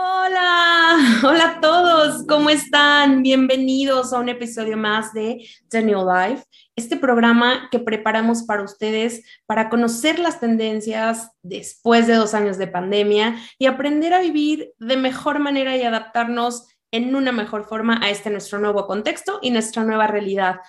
Hola, hola a todos, ¿cómo están? Bienvenidos a un episodio más de The New Life, este programa que preparamos para ustedes para conocer las tendencias después de dos años de pandemia y aprender a vivir de mejor manera y adaptarnos en una mejor forma a este nuestro nuevo contexto y nuestra nueva realidad.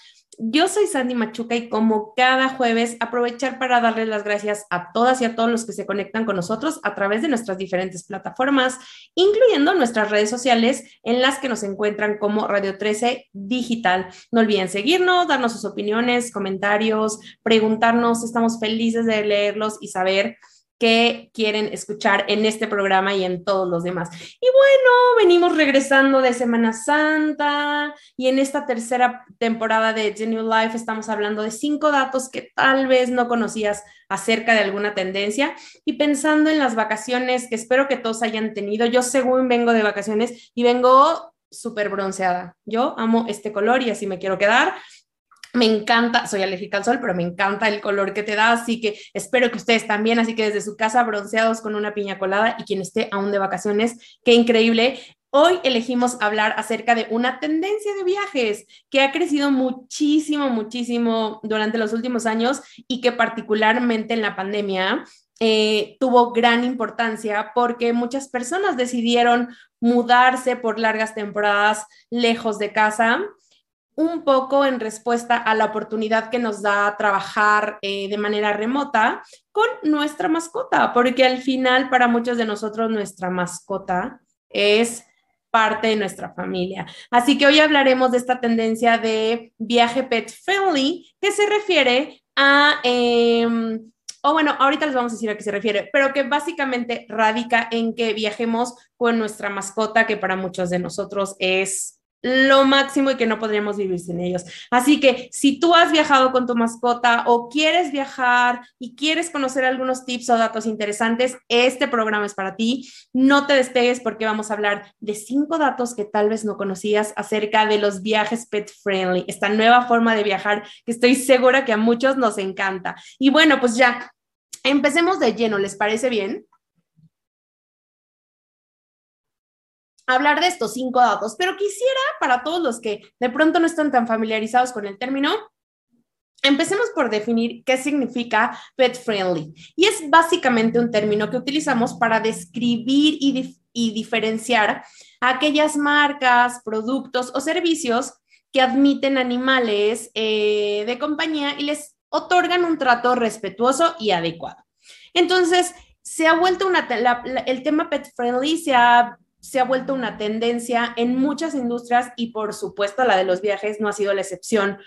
Yo soy Sandy Machuca y como cada jueves aprovechar para darles las gracias a todas y a todos los que se conectan con nosotros a través de nuestras diferentes plataformas, incluyendo nuestras redes sociales en las que nos encuentran como Radio 13 Digital. No olviden seguirnos, darnos sus opiniones, comentarios, preguntarnos, estamos felices de leerlos y saber que quieren escuchar en este programa y en todos los demás. Y bueno, venimos regresando de Semana Santa y en esta tercera temporada de The Life estamos hablando de cinco datos que tal vez no conocías acerca de alguna tendencia y pensando en las vacaciones que espero que todos hayan tenido. Yo según vengo de vacaciones y vengo súper bronceada. Yo amo este color y así me quiero quedar. Me encanta, soy alérgica al sol, pero me encanta el color que te da, así que espero que ustedes también, así que desde su casa bronceados con una piña colada y quien esté aún de vacaciones, qué increíble. Hoy elegimos hablar acerca de una tendencia de viajes que ha crecido muchísimo, muchísimo durante los últimos años y que particularmente en la pandemia eh, tuvo gran importancia porque muchas personas decidieron mudarse por largas temporadas lejos de casa un poco en respuesta a la oportunidad que nos da trabajar eh, de manera remota con nuestra mascota, porque al final para muchos de nosotros nuestra mascota es parte de nuestra familia. Así que hoy hablaremos de esta tendencia de viaje pet friendly que se refiere a... Em, o bueno, ahorita les vamos a decir a qué se refiere, pero que básicamente radica en que viajemos con nuestra mascota, que para muchos de nosotros es lo máximo y que no podríamos vivir sin ellos. Así que si tú has viajado con tu mascota o quieres viajar y quieres conocer algunos tips o datos interesantes, este programa es para ti. No te despegues porque vamos a hablar de cinco datos que tal vez no conocías acerca de los viajes pet friendly, esta nueva forma de viajar que estoy segura que a muchos nos encanta. Y bueno, pues ya, empecemos de lleno, ¿les parece bien? Hablar de estos cinco datos, pero quisiera para todos los que de pronto no están tan familiarizados con el término, Empecemos por definir qué significa pet friendly. Y es básicamente un término que utilizamos para describir y, diferenciar aquellas marcas, productos o servicios que admiten animales eh, de compañía y les otorgan un trato respetuoso y adecuado. Entonces, se ha vuelto una, el tema pet friendly se ha se ha vuelto una tendencia en muchas industrias y por supuesto la de los viajes no ha sido la excepción.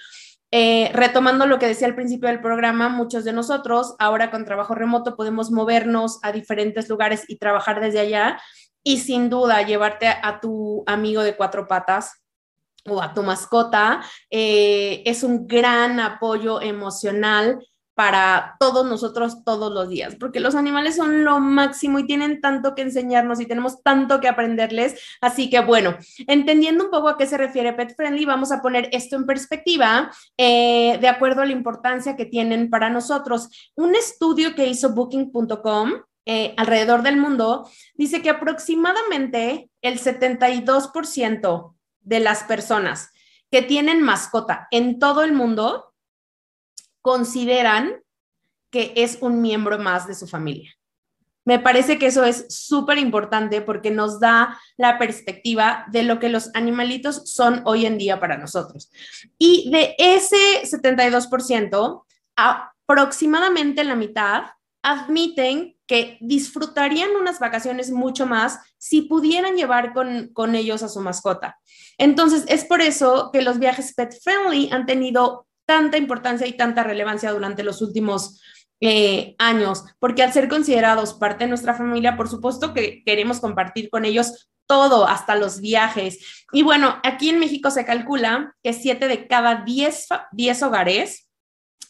Eh, retomando lo que decía al principio del programa, muchos de nosotros ahora con trabajo remoto podemos movernos a diferentes lugares y trabajar desde allá y sin duda llevarte a tu amigo de cuatro patas o a tu mascota eh, es un gran apoyo emocional para todos nosotros todos los días, porque los animales son lo máximo y tienen tanto que enseñarnos y tenemos tanto que aprenderles. Así que bueno, entendiendo un poco a qué se refiere Pet Friendly, vamos a poner esto en perspectiva eh, de acuerdo a la importancia que tienen para nosotros. Un estudio que hizo booking.com eh, alrededor del mundo dice que aproximadamente el 72% de las personas que tienen mascota en todo el mundo consideran que es un miembro más de su familia. Me parece que eso es súper importante porque nos da la perspectiva de lo que los animalitos son hoy en día para nosotros. Y de ese 72%, aproximadamente la mitad admiten que disfrutarían unas vacaciones mucho más si pudieran llevar con, con ellos a su mascota. Entonces, es por eso que los viajes pet friendly han tenido tanta importancia y tanta relevancia durante los últimos eh, años, porque al ser considerados parte de nuestra familia, por supuesto que queremos compartir con ellos todo, hasta los viajes. Y bueno, aquí en México se calcula que 7 de cada 10, 10 hogares,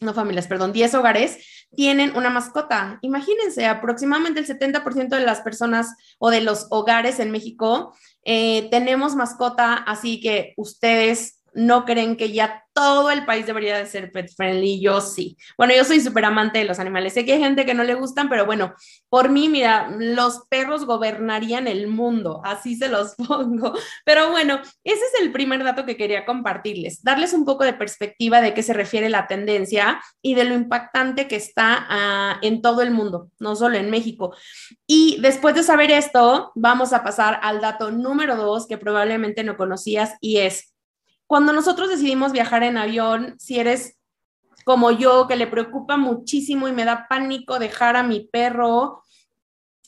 no familias, perdón, 10 hogares tienen una mascota. Imagínense, aproximadamente el 70% de las personas o de los hogares en México eh, tenemos mascota, así que ustedes no creen que ya todo el país debería de ser pet friendly, yo sí. Bueno, yo soy súper amante de los animales. Sé que hay gente que no le gustan, pero bueno, por mí, mira, los perros gobernarían el mundo, así se los pongo. Pero bueno, ese es el primer dato que quería compartirles, darles un poco de perspectiva de qué se refiere la tendencia y de lo impactante que está ah, en todo el mundo, no solo en México. Y después de saber esto, vamos a pasar al dato número dos que probablemente no conocías y es cuando nosotros decidimos viajar en avión, si eres como yo, que le preocupa muchísimo y me da pánico dejar a mi perro,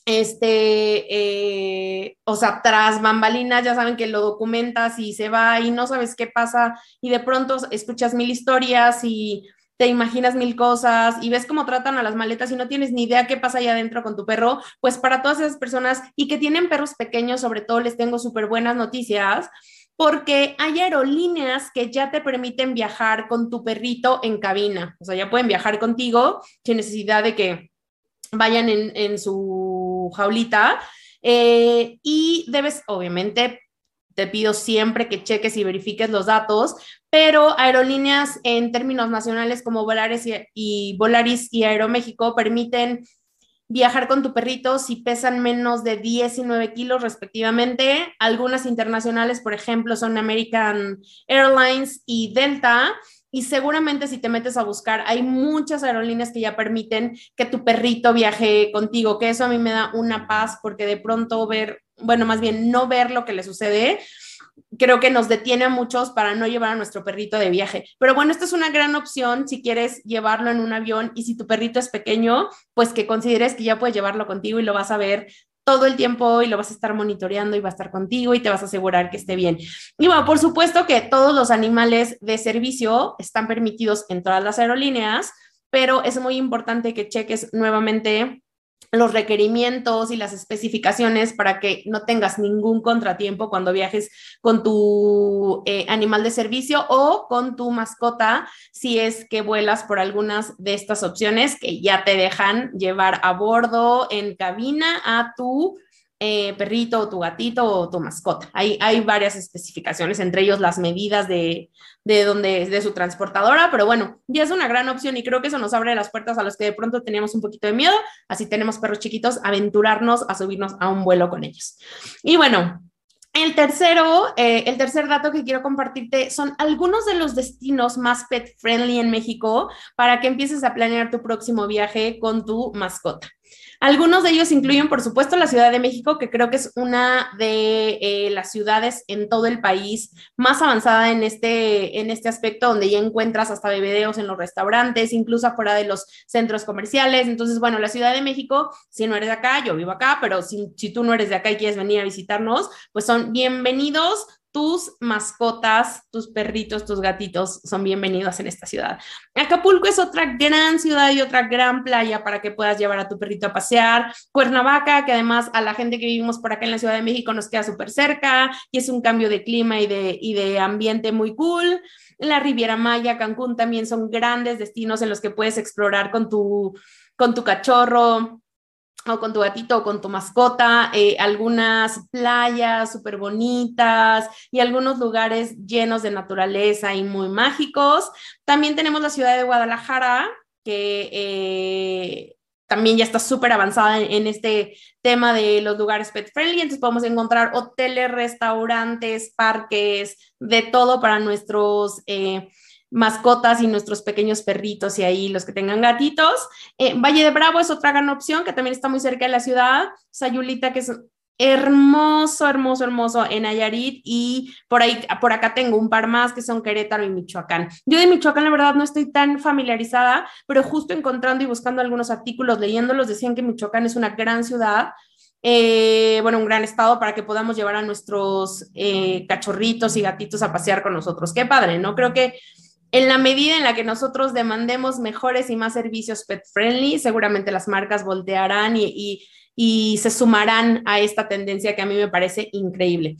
este, eh, o sea, tras bambalinas, ya saben que lo documentas y se va y no sabes qué pasa y de pronto escuchas mil historias y te imaginas mil cosas y ves cómo tratan a las maletas y no tienes ni idea qué pasa allá adentro con tu perro, pues para todas esas personas y que tienen perros pequeños, sobre todo les tengo súper buenas noticias porque hay aerolíneas que ya te permiten viajar con tu perrito en cabina, o sea, ya pueden viajar contigo sin necesidad de que vayan en, su jaulita. Eh, y debes, obviamente, te pido siempre que cheques y verifiques los datos, pero aerolíneas en términos nacionales como Volaris y, y Volaris y Aeroméxico permiten viajar con tu perrito si pesan menos de 19 kilos respectivamente. Algunas internacionales, por ejemplo, son American Airlines y Delta. Y seguramente si te metes a buscar, hay muchas aerolíneas que ya permiten que tu perrito viaje contigo, que eso a mí me da una paz porque de pronto ver, bueno, más bien no ver lo que le sucede, creo que nos detiene a muchos para no llevar a nuestro perrito de viaje. Pero bueno, esta es una gran opción si quieres llevarlo en un avión y si tu perrito es pequeño, pues que consideres que ya puedes llevarlo contigo y lo vas a ver todo el tiempo y lo vas a estar monitoreando y va a estar contigo y te vas a asegurar que esté bien. Y bueno, por supuesto que todos los animales de servicio están permitidos en todas las aerolíneas, pero es muy importante que cheques nuevamente los requerimientos y las especificaciones para que no tengas ningún contratiempo cuando viajes con tu eh, animal de servicio o con tu mascota si es que vuelas por algunas de estas opciones que ya te dejan llevar a bordo en cabina a tu eh, perrito o tu gatito o tu mascota. Hay, hay varias especificaciones, entre ellos las medidas de, de, donde, de su transportadora, pero bueno, ya es una gran opción y creo que eso nos abre las puertas a los que de pronto teníamos un poquito de miedo, así tenemos perros chiquitos, aventurarnos a subirnos a un vuelo con ellos. Y bueno, el tercero, eh, el tercer dato que quiero compartirte son algunos de los destinos más pet friendly en México para que empieces a planear tu próximo viaje con tu mascota. Algunos de ellos incluyen, por supuesto, la Ciudad de México, que creo que es una de eh, las ciudades en todo el país más avanzada en este, en este aspecto, donde ya encuentras hasta bebedeos en los restaurantes, incluso afuera de los centros comerciales. Entonces, bueno, la Ciudad de México, si no eres de acá, yo vivo acá, pero si, si tú no eres de acá y quieres venir a visitarnos, pues son bienvenidos tus mascotas, tus perritos, tus gatitos son bienvenidos en esta ciudad. Acapulco es otra gran ciudad y otra gran playa para que puedas llevar a tu perrito a pasear. Cuernavaca, que además a la gente que vivimos por acá en la Ciudad de México nos queda súper cerca y es un cambio de clima y de, y de ambiente muy cool. La Riviera Maya, Cancún también son grandes destinos en los que puedes explorar con tu, con tu cachorro o con tu gatito o con tu mascota, eh, algunas playas súper bonitas y algunos lugares llenos de naturaleza y muy mágicos. También tenemos la ciudad de Guadalajara, que eh, también ya está súper avanzada en, este tema de los lugares pet friendly, entonces podemos encontrar hoteles, restaurantes, parques, de todo para nuestros... Eh, mascotas y nuestros pequeños perritos y ahí los que tengan gatitos. Eh, Valle de Bravo es otra gran opción que también está muy cerca de la ciudad. Sayulita, que es hermoso, hermoso, hermoso en Nayarit y por ahí, por acá tengo un par más que son Querétaro y Michoacán. Yo de Michoacán la verdad no estoy tan familiarizada, pero justo encontrando y buscando algunos artículos, leyéndolos, decían que Michoacán es una gran ciudad. Eh, bueno, un gran estado para que podamos llevar a nuestros eh, cachorritos y gatitos a pasear con nosotros. Qué padre, ¿no? Creo que en la medida en la que nosotros demandemos mejores y más servicios pet friendly, seguramente las marcas voltearán y, se sumarán a esta tendencia que a mí me parece increíble.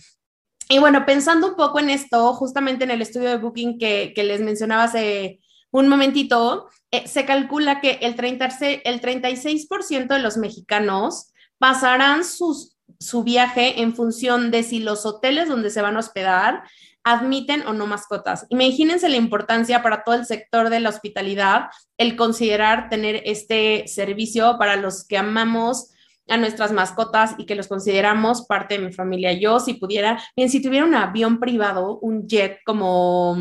Y bueno, pensando un poco en esto, justamente en el estudio de Booking que, les mencionaba hace un momentito, eh, se calcula que el, 30, el 36% de los mexicanos pasarán sus, su viaje en función de si los hoteles donde se van a hospedar admiten o no mascotas. Imagínense la importancia para todo el sector de la hospitalidad el considerar tener este servicio para los que amamos a nuestras mascotas y que los consideramos parte de mi familia. Yo, si pudiera, bien, si tuviera un avión privado, un jet como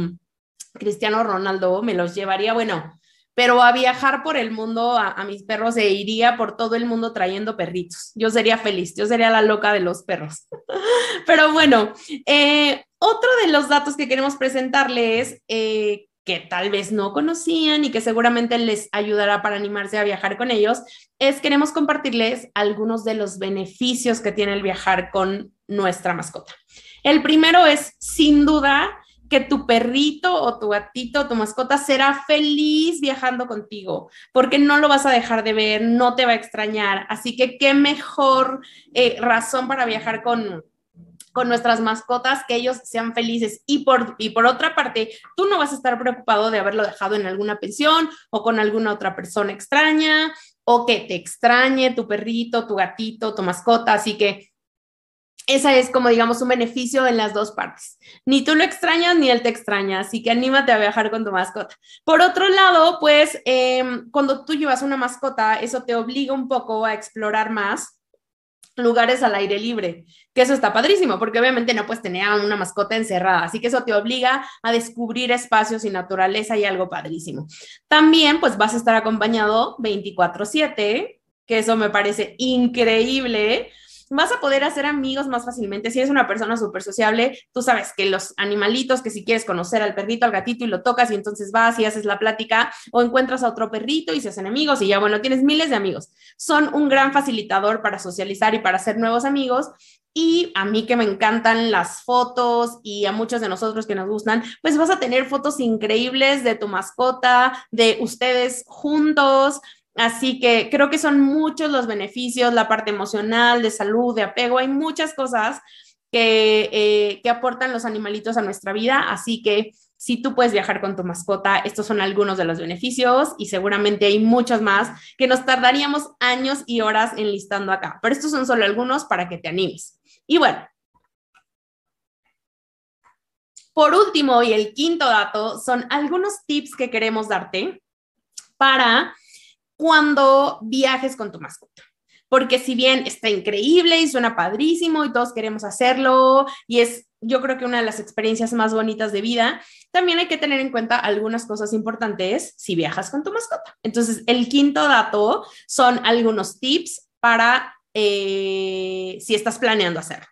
Cristiano Ronaldo, me los llevaría, bueno, pero a viajar por el mundo a, mis perros e iría por todo el mundo trayendo perritos. Yo sería feliz, yo sería la loca de los perros. pero bueno, eh, otro de los datos que queremos presentarles eh, que tal vez no conocían y que seguramente les ayudará para animarse a viajar con ellos, es queremos compartirles algunos de los beneficios que tiene el viajar con nuestra mascota. El primero es, sin duda, que tu perrito o tu gatito o tu mascota será feliz viajando contigo, porque no lo vas a dejar de ver, no te va a extrañar. Así que qué mejor eh, razón para viajar con, con nuestras mascotas, que ellos sean felices. Y por, y por otra parte, tú no vas a estar preocupado de haberlo dejado en alguna pensión o con alguna otra persona extraña o que te extrañe tu perrito, tu gatito, tu mascota. Así que esa es como digamos un beneficio en las dos partes. Ni tú lo extrañas ni él te extraña, así que anímate a viajar con tu mascota. Por otro lado, pues em, cuando tú llevas una mascota, eso te obliga un poco a explorar más lugares al aire libre, que eso está padrísimo, porque obviamente no puedes tener una mascota encerrada, así que eso te obliga a descubrir espacios y naturaleza y algo padrísimo. También pues vas a estar acompañado 24/7, que eso me parece increíble vas a poder hacer amigos más fácilmente. Si eres una persona súper sociable, tú sabes que los animalitos, que si quieres conocer al perrito, al gatito y lo tocas y entonces vas y haces la plática o encuentras a otro perrito y se hacen amigos y ya, bueno, tienes miles de amigos. Son un gran facilitador para socializar y para hacer nuevos amigos. Y a mí que me encantan las fotos y a muchos de nosotros que nos gustan, pues vas a tener fotos increíbles de tu mascota, de ustedes juntos, Así que creo que son muchos los beneficios, la parte emocional, de salud, de apego, hay muchas cosas que, eh, que aportan los animalitos a nuestra vida. Así que si tú puedes viajar con tu mascota, estos son algunos de los beneficios y seguramente hay muchos más que nos tardaríamos años y horas enlistando acá, pero estos son solo algunos para que te animes. Y bueno, por último y el quinto dato son algunos tips que queremos darte para cuando viajes con tu mascota. Porque si bien está increíble y suena padrísimo y todos queremos hacerlo y es yo creo que una de las experiencias más bonitas de vida, también hay que tener en cuenta algunas cosas importantes si viajas con tu mascota. Entonces, el quinto dato son algunos tips para eh, si estás planeando hacerlo.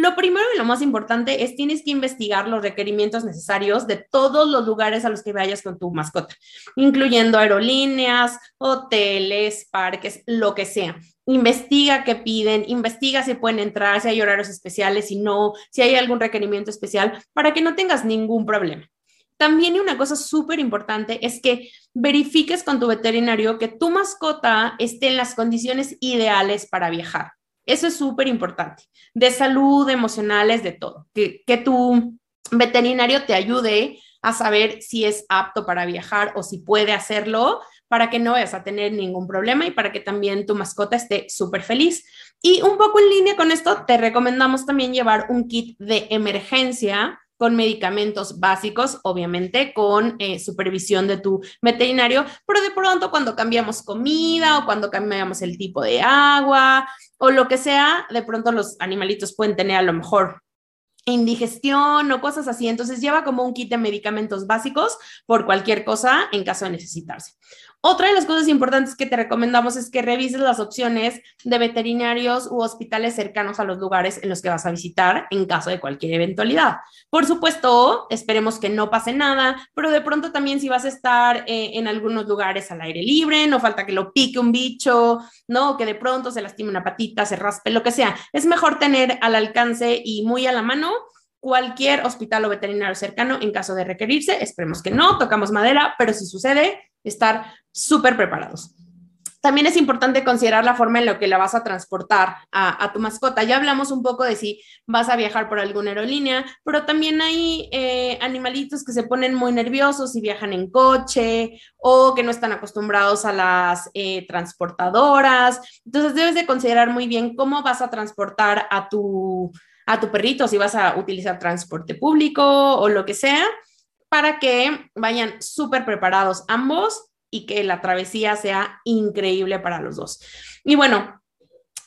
Lo primero y lo más importante es tienes que investigar los requerimientos necesarios de todos los lugares a los que vayas con tu mascota, incluyendo aerolíneas, hoteles, parques, lo que sea. Investiga qué piden, investiga si pueden entrar, si hay horarios especiales, si no, si hay algún requerimiento especial, para que no tengas ningún problema. También una cosa súper importante es que verifiques con tu veterinario que tu mascota esté en las condiciones ideales para viajar. Eso es súper importante. De salud, emocionales, de todo. Que, que tu veterinario te ayude a saber si es apto para viajar o si puede hacerlo para que no vayas a tener ningún problema y para que también tu mascota esté súper feliz. Y un poco en línea con esto, te recomendamos también llevar un kit de emergencia con medicamentos básicos, obviamente con eh, supervisión de tu veterinario, pero de pronto cuando cambiamos comida o cuando cambiamos el tipo de agua o lo que sea, de pronto los animalitos pueden tener a lo mejor indigestión o cosas así. Entonces lleva como un kit de medicamentos básicos por cualquier cosa en caso de necesitarse. Otra de las cosas importantes que te recomendamos es que revises las opciones de veterinarios u hospitales cercanos a los lugares en los que vas a visitar en caso de cualquier eventualidad. Por supuesto, esperemos que no pase nada, pero de pronto también si vas a estar eh, en algunos lugares al aire libre, no falta que lo pique un bicho, ¿no? Que de pronto se lastime una patita, se raspe, lo que sea. Es mejor tener al alcance y muy a la mano cualquier hospital o veterinario cercano en caso de requerirse. Esperemos que no, tocamos madera, pero si sucede, estar súper preparados. También es importante considerar la forma en la que la vas a transportar a, tu mascota. Ya hablamos un poco de si vas a viajar por alguna aerolínea, pero también hay eh, animalitos que se ponen muy nerviosos y viajan en coche o que no están acostumbrados a las eh, transportadoras. Entonces debes de considerar muy bien cómo vas a transportar a tu a tu perrito si vas a utilizar transporte público o lo que sea, para que vayan súper preparados ambos y que la travesía sea increíble para los dos. Y bueno,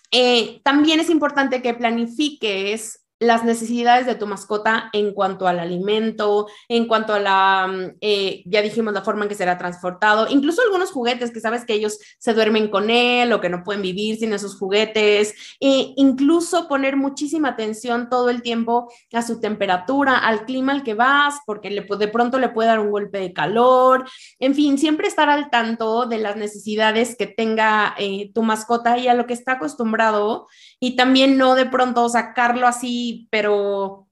eh, también es importante que planifiques las necesidades de tu mascota en cuanto al alimento, en cuanto a la, mm, eh, ya dijimos, la forma en que será transportado, incluso algunos juguetes que sabes que ellos se duermen con él o que no pueden vivir sin esos juguetes, e incluso poner muchísima atención todo el tiempo a su temperatura, al clima al que vas, porque le, de pronto le puede dar un golpe de calor, en fin, siempre estar al tanto de las necesidades que tenga eh, tu mascota y a lo que está acostumbrado y también no de pronto sacarlo así, pero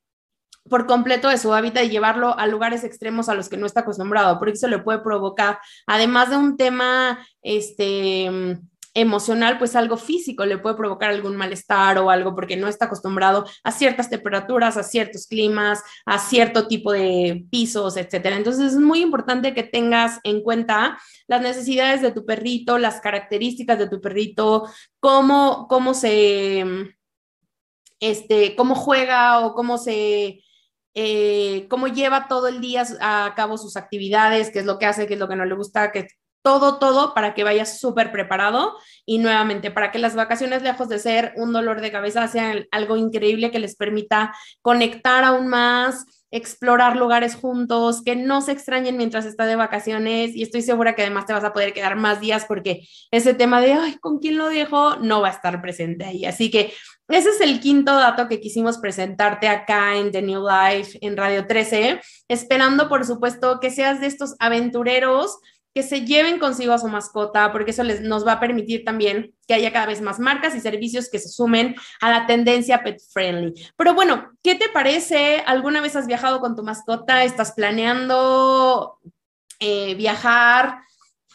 por completo de su hábitat y llevarlo a lugares extremos a los que no está acostumbrado, porque eso le puede provocar, además de un tema, este, emocional, pues algo físico le puede provocar algún malestar o algo porque no está acostumbrado a ciertas temperaturas, a ciertos climas, a cierto tipo de pisos, etcétera. Entonces es muy importante que tengas en cuenta las necesidades de tu perrito, las características de tu perrito, cómo, cómo se, este, cómo juega o cómo se eh, cómo lleva todo el día a cabo sus actividades, qué es lo que hace, qué es lo que no le gusta, qué, todo, todo para que vayas súper preparado y nuevamente para que las vacaciones, lejos de ser un dolor de cabeza, sean algo increíble que les permita conectar aún más, explorar lugares juntos, que no se extrañen mientras está de vacaciones y estoy segura que además te vas a poder quedar más días porque ese tema de, ay, ¿con quién lo dejo? No va a estar presente ahí. Así que ese es el quinto dato que quisimos presentarte acá en The New Life en Radio 13, esperando por supuesto que seas de estos aventureros que se lleven consigo a su mascota, porque eso les, nos va a permitir también que haya cada vez más marcas y servicios que se sumen a la tendencia pet friendly. Pero bueno, ¿qué te parece? ¿Alguna vez has viajado con tu mascota? ¿Estás planeando eh, viajar?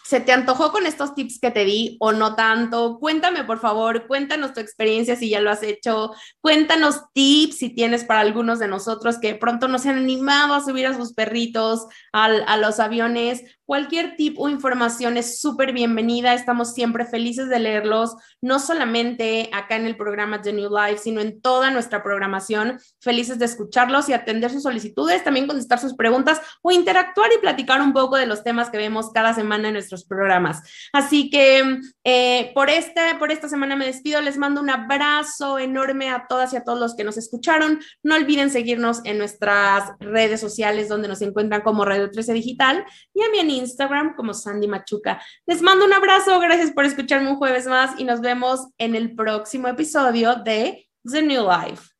¿Se te antojó con estos tips que te di o no tanto? Cuéntame, por favor, cuéntanos tu experiencia si ya lo has hecho. Cuéntanos tips si tienes para algunos de nosotros que pronto no se han animado a subir a sus perritos a los aviones Cualquier tip o información es súper bienvenida. Estamos siempre felices de leerlos, no solamente acá en el programa The New Life, sino en toda nuestra programación. Felices de escucharlos y atender sus solicitudes, también contestar sus preguntas o interactuar y platicar un poco de los temas que vemos cada semana en nuestros programas. Así que eh, por, este, por esta semana me despido. Les mando un abrazo enorme a todas y a todos los que nos escucharon. No olviden seguirnos en nuestras redes sociales donde nos encuentran como Radio 13 Digital y a Instagram como Sandy Machuca. Les mando un abrazo, gracias por escucharme un jueves más y nos vemos en el próximo episodio de The New Life.